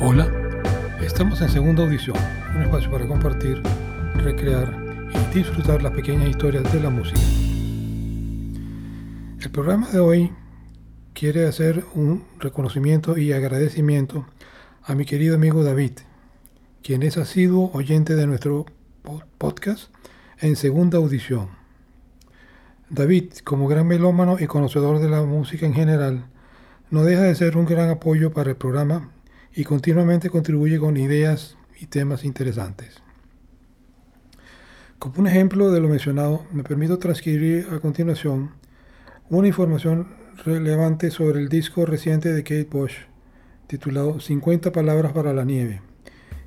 Hola, estamos en segunda audición, un espacio para compartir, recrear y disfrutar las pequeñas historias de la música. El programa de hoy quiere hacer un reconocimiento y agradecimiento a mi querido amigo David, quien es asiduo oyente de nuestro podcast en segunda audición. David, como gran melómano y conocedor de la música en general, no deja de ser un gran apoyo para el programa y continuamente contribuye con ideas y temas interesantes. Como un ejemplo de lo mencionado, me permito transcribir a continuación una información relevante sobre el disco reciente de Kate Bush, titulado 50 palabras para la nieve,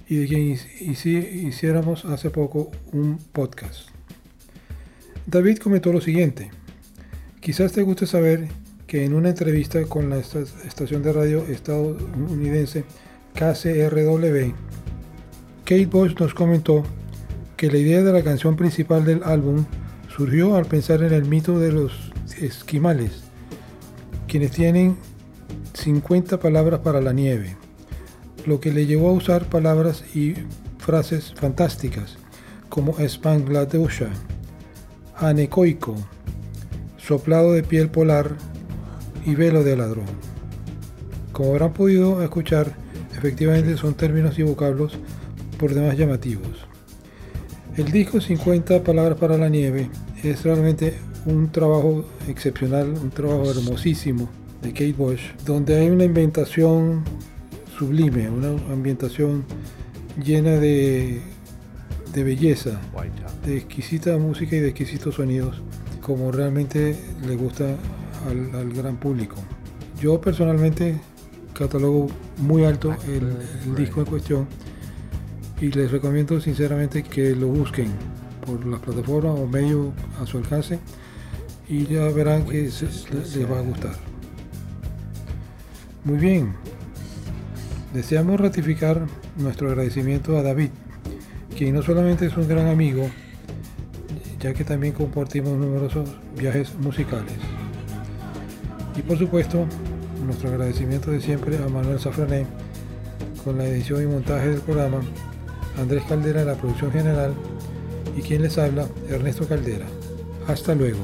y de quien hiciéramos hace poco un podcast. David comentó lo siguiente, quizás te guste saber que en una entrevista con la estación de radio estadounidense KCRW, Kate Bush nos comentó que la idea de la canción principal del álbum surgió al pensar en el mito de los esquimales, quienes tienen 50 palabras para la nieve, lo que le llevó a usar palabras y frases fantásticas como Spangladusha, anecoico, soplado de piel polar, y velo de ladrón. Como habrán podido escuchar, efectivamente son términos y vocablos por demás llamativos. El disco 50 Palabras para la Nieve es realmente un trabajo excepcional, un trabajo hermosísimo de Kate Bush, donde hay una inventación sublime, una ambientación llena de, de belleza, de exquisita música y de exquisitos sonidos, como realmente le gusta al, gran público. Yo personalmente catalogo muy alto el, disco en cuestión y les recomiendo sinceramente que lo busquen por las plataformas o medios a su alcance y ya verán que les, les va a gustar. Muy bien, deseamos ratificar nuestro agradecimiento a David, quien no solamente es un gran amigo, ya que también compartimos numerosos viajes musicales. Y por supuesto, nuestro agradecimiento de siempre a Manuel Safrané con la edición y montaje del programa, Andrés Caldera la producción general y quien les habla, Ernesto Caldera. Hasta luego.